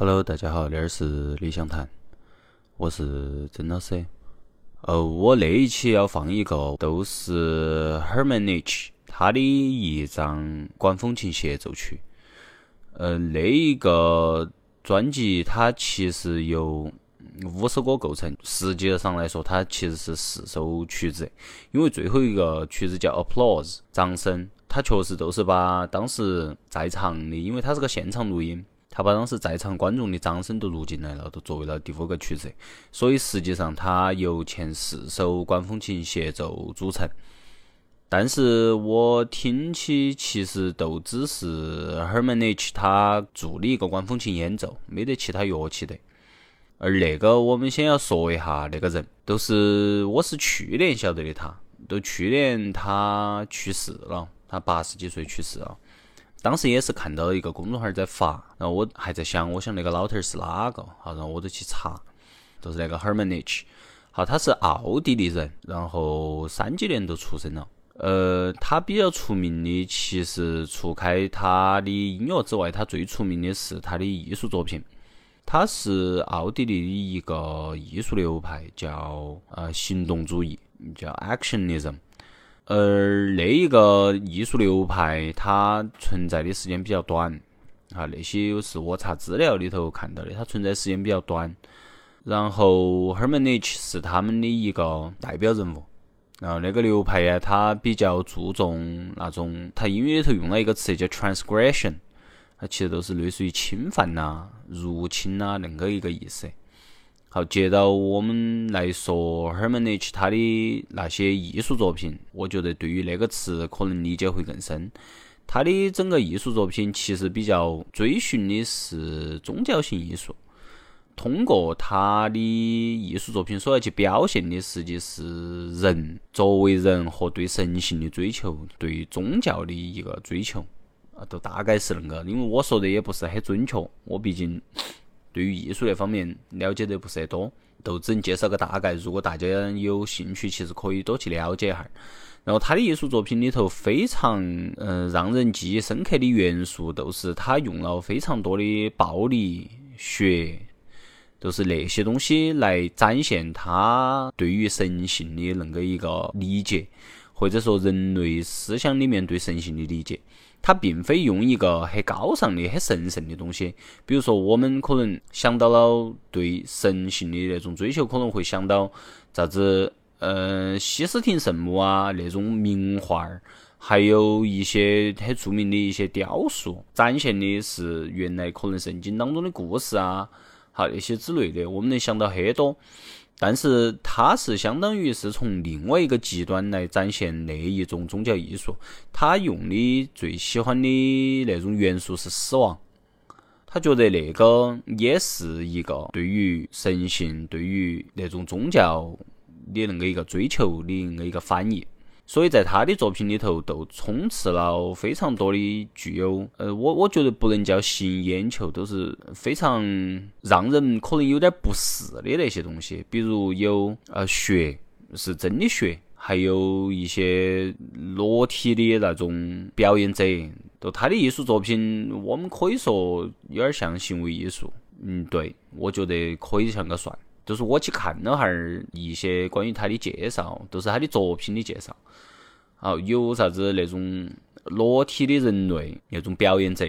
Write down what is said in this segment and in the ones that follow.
Hello，大家好，这儿是理想谈，我是曾老师。呃，我那一期要放一个，都是 Hermanich 他的一张管风琴协奏曲。呃，那一个专辑它其实由五首歌构成，实际上来说它其实是四首曲子，因为最后一个曲子叫 Applause 掌声，它确实都是把当时在场的，因为它是个现场录音。他把当时在场观众的掌声都录进来了，都作为了第五个曲子，所以实际上它由前四首管风琴协奏组成。但是我听起其实都只是 Hermanich 他做的一个管风琴演奏，没得其他乐器的。而那个我们先要说一下那个人，都是我是去年晓得的他，都去年他去世了，他八十几岁去世了。当时也是看到一个公众号在发，然后我还在想，我想那个老头儿是哪个？好，然后我就去查，就是那个 Hermanich。好，他是奥地利人，然后三几年都出生了。呃，他比较出名的，其实除开他的音乐之外，他最出名的是他的艺术作品。他是奥地利的一个艺术流派，叫呃行动主义，叫 Actionism。而那一个艺术流派，它存在的时间比较短，啊，那些是我查资料里头看到的，它存在时间比较短。然后 Hermanich 是他们的一个代表人物。然后那个流派呀，它比较注重那种，它英语里头用了一个词叫 transgression，它其实都是类似于侵犯呐、入侵呐那个一个意思。好，接到我们来说，Hermanich 他的那些艺术作品，我觉得对于那个词可能理解会更深。他的整个艺术作品其实比较追寻的是宗教性艺术，通过他的艺术作品所要去表现的，实际是人作为人和对神性的追求，对宗教的一个追求啊，都大概是那个。因为我说的也不是很准确，我毕竟。对于艺术那方面了解的不是很多，都只能介绍个大概。如果大家有兴趣，其实可以多去了解一下。然后他的艺术作品里头非常嗯让人记忆深刻的元素，都是他用了非常多的暴力、血，都是那些东西来展现他对于神性的那个一个理解，或者说人类思想里面对神性的理解。他并非用一个很高尚的、很神圣的东西，比如说我们可能想到了对神性的那种追求，可能会想到啥子，呃，西斯廷圣母啊那种名画儿，还有一些很著名的一些雕塑，展现的是原来可能圣经当中的故事啊，好那些之类的，我们能想到很多。但是他是相当于是从另外一个极端来展现那一种宗教艺术，他用的最喜欢的那种元素是死亡，他觉得那个也是一个对于神性、对于那种宗教的那个一个追求的那一个反义。所以在他的作品里头，都充斥了非常多的具有，呃，我我觉得不能叫吸引眼球，都是非常让人可能有点不适的那些东西。比如有呃血，是真的血，还有一些裸体的那种表演者。就他的艺术作品，我们可以说有点像行为艺术。嗯，对，我觉得可以像个算。就是我去看了哈儿一些关于他的介绍，都是他的作品的介绍。好，有啥子那种裸体的人类那种表演者，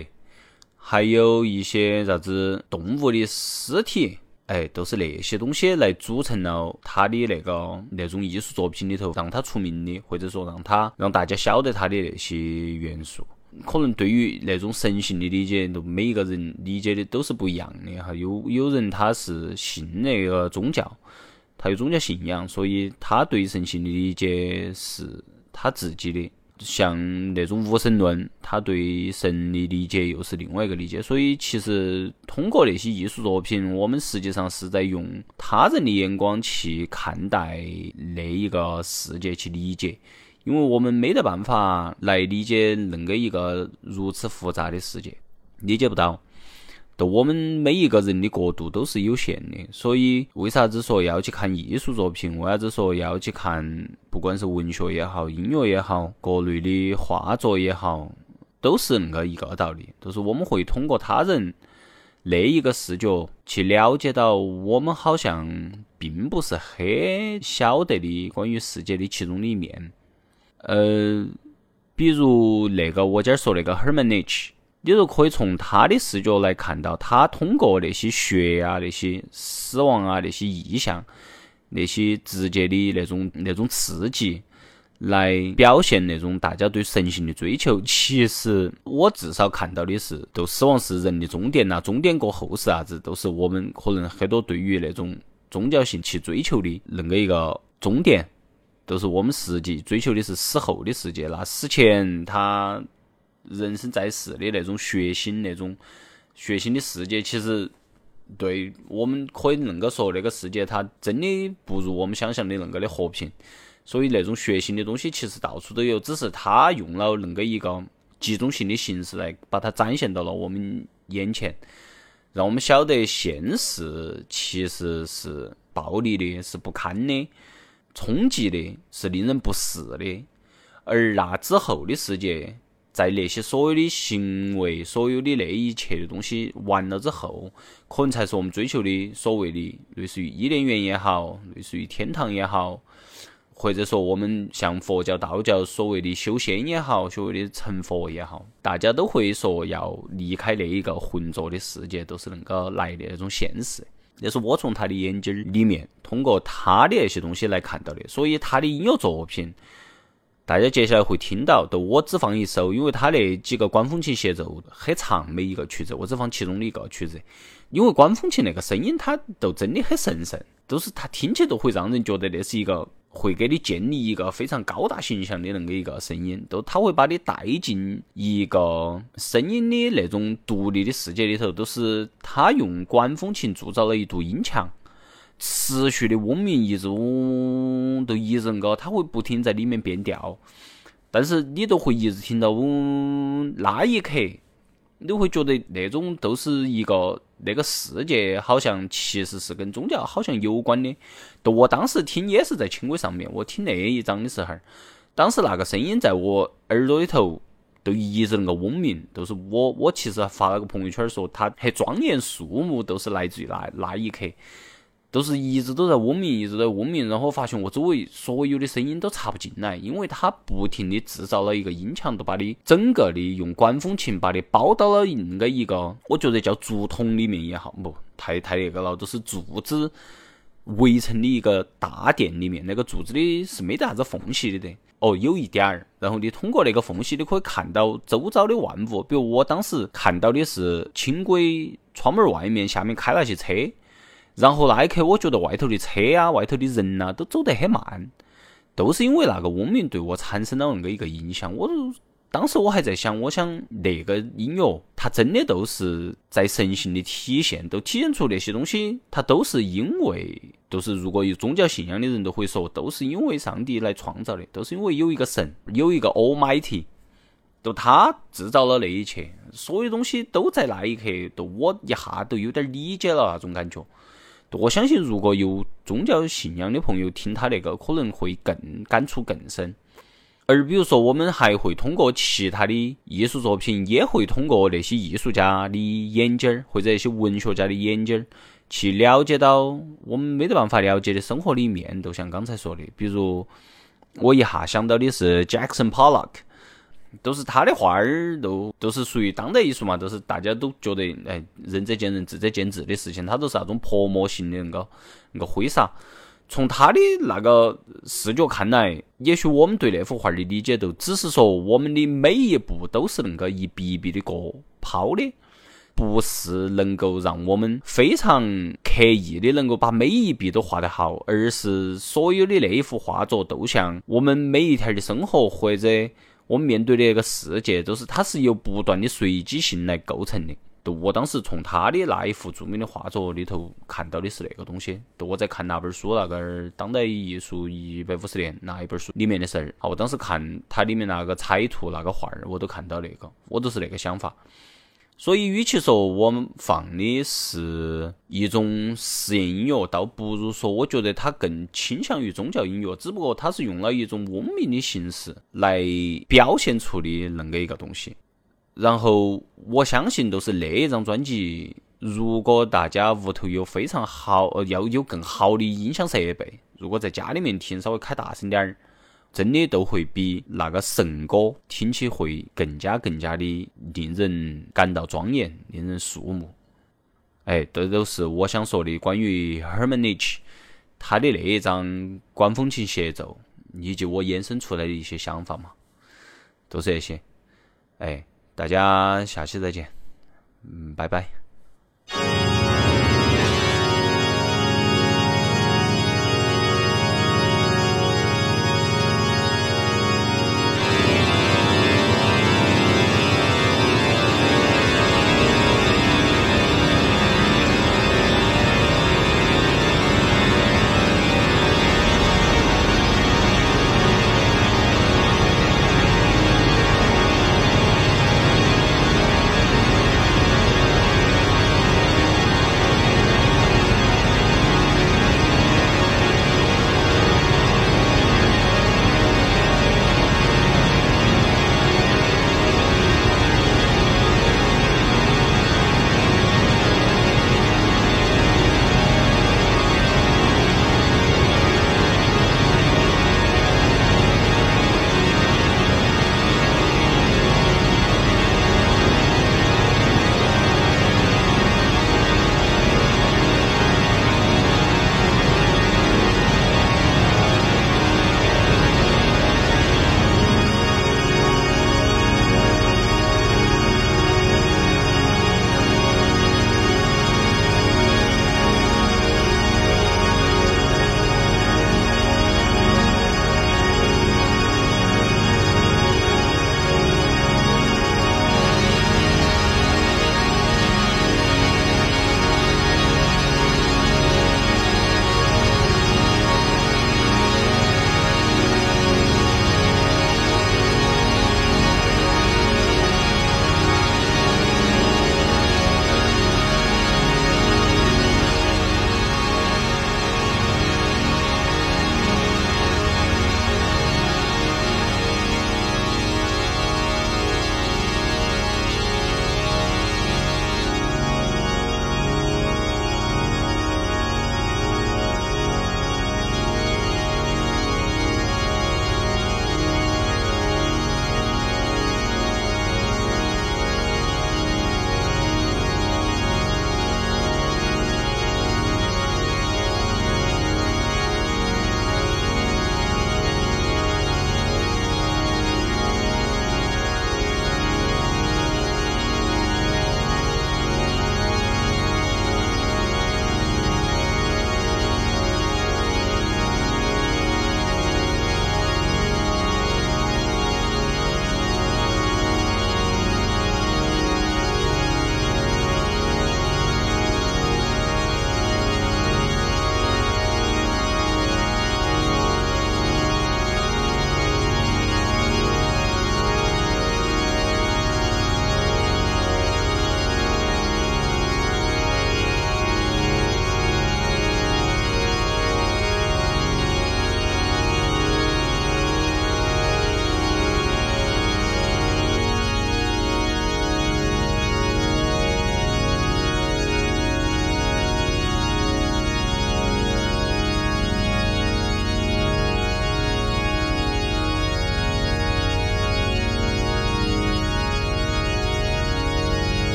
还有一些啥子动物的尸体，哎，都是那些东西来组成了他的那个那种艺术作品里头让他出名的，或者说让他让大家晓得他的那些元素。可能对于那种神性的理解，都每一个人理解的都是不一样的哈。有有人他是信那个宗教，他有宗教信仰，所以他对神性的理解是他自己的。像那种无神论，他对神的理解又是另外一个理解。所以其实通过那些艺术作品，我们实际上是在用他人的眼光去看待那一个世界，去理解。因为我们没得办法来理解恁个一个如此复杂的世界，理解不到。就我们每一个人的角度都是有限的，所以为啥子说要去看艺术作品？为啥子说要去看？不管是文学也好，音乐也好，各类的画作也好，都是恁个一个道理。都是我们会通过他人那一个视角去了解到我们好像并不是很晓得的关于世界的其中的一面。呃，比如那个我今儿说那个 Hermanich，你就可以从他的视角来看到，他通过那些血啊、那些死亡啊、那些意象、那些直接的那种那种刺激。来表现那种大家对神性的追求，其实我至少看到的是，都死亡是人的终点呐，终点过后是啥子，都是我们可能很多对于那种宗教性去追求的那个一个终点，都是我们实际追求的是死后的世界。那死前他人生在世的那种血腥那种血腥的世界，其实对我们可以恁个说，那个世界它真的不如我们想象的恁个的和平。所以那种血腥的东西其实到处都有，只是他用了恁个一个集中性的形式来把它展现到了我们眼前，让我们晓得现实其实是暴力的，是不堪的，冲击的，是令人不适的。而那之后的世界，在那些所有的行为、所有的那一切的东西完了之后，可能才是我们追求的所谓的类似于伊甸园也好，类似于天堂也好。或者说，我们像佛教、道教所谓的修仙也好，所谓的成佛也好，大家都会说要离开那一个浑浊的世界，都是恁个来的那种现实。那是我从他的眼睛里面，通过他的那些东西来看到的。所以他的音乐作品，大家接下来会听到，都我只放一首，因为他那几个管风琴协奏很长，每一个曲子我只放其中的一个曲子，因为管风琴那个声音，它都真的很神圣，都是它听起都会让人觉得那是一个。会给你建立一个非常高大形象的那个一个声音，都他会把你带进一个声音的那种独立的世界里头，都是他用管风琴铸造了一堵音墙，持续的嗡鸣，一直嗡，都一直个，他会不停在里面变调，但是你都会一直听到嗡，那一刻。你会觉得那种都是一个那个世界，好像其实是跟宗教好像有关的。都我当时听也是在轻轨上面，我听那一张的时候，当时那个声音在我耳朵里头都一直那个嗡鸣，都是我我其实发了个朋友圈说，它很庄严肃穆，都是来自于那那一刻。都是一直都在嗡鸣，一直在嗡鸣，然后我发现我周围所有的声音都插不进来，因为它不停的制造了一个音墙，都把你整个的用管风琴把你包到了那个一个，我觉得叫竹筒里面也好，不太太那个了，都是柱子围成的一个大殿里面，那个柱子里是没得啥子缝隙的的，哦，有一点儿，然后你通过那个缝隙，你可以看到周遭的万物，比如我当时看到的是轻轨窗门外面下面开了些车。然后那一刻，我觉得外头的车啊，外头的人呐，都走得很慢，都是因为那个嗡鸣对我产生了那个一个影响。我当时我还在想，我想那个音乐，它真的都是在神性的体现，都体现出那些东西，它都是因为，都是如果有宗教信仰的人都会说，都是因为上帝来创造的，都是因为有一个神，有一个 Almighty，都他制造了那一切，所有东西都在那一刻，都我一下都有点理解了那种感觉。我相信，如果有宗教信仰的朋友听他那个，可能会更感触更深。而比如说，我们还会通过其他的艺术作品，也会通过那些艺术家的眼睛儿，或者一些文学家的眼睛儿，去了解到我们没得办法了解的生活里面。就像刚才说的，比如我一下想到的是 Jackson Pollock。都是他的画儿，都都是属于当代艺术嘛，都是大家都觉得哎，仁者见仁，智者见智的事情，他都是那种泼墨型的那个那个挥洒。从他的那个视角看来，也许我们对那幅画的理解，都只是说我们的每一步都是那个一笔一笔的过抛的，不是能够让我们非常刻意的能够把每一笔都画得好，而是所有的那一幅画作都像我们每一天的生活或者。我们面对的那个世界，都是它是由不断的随机性来构成的。就我当时从他的那一幅著名的画作里头看到的是那个东西。就我在看那本书，那个当代艺术一百五十年那一本书里面的事儿。我当时看它里面那个彩图那个画儿，我都看到那个，我都是那个想法。所以，与其说我们放的是一种实验音乐，倒不如说，我觉得它更倾向于宗教音乐，只不过它是用了一种嗡鸣的形式来表现出的那个一个东西。然后，我相信都是那一张专辑如果大家屋头有非常好，呃，要有更好的音响设备，如果在家里面听，稍微开大声点儿，真的都会比那个神歌听起会更加更加的令人感到庄严，令人肃穆。哎，这都是我想说的关于 hermanic 他的那一张管风琴协奏，以及我衍生出来的一些想法嘛，都是这些。哎，大家下期再见，嗯，拜拜。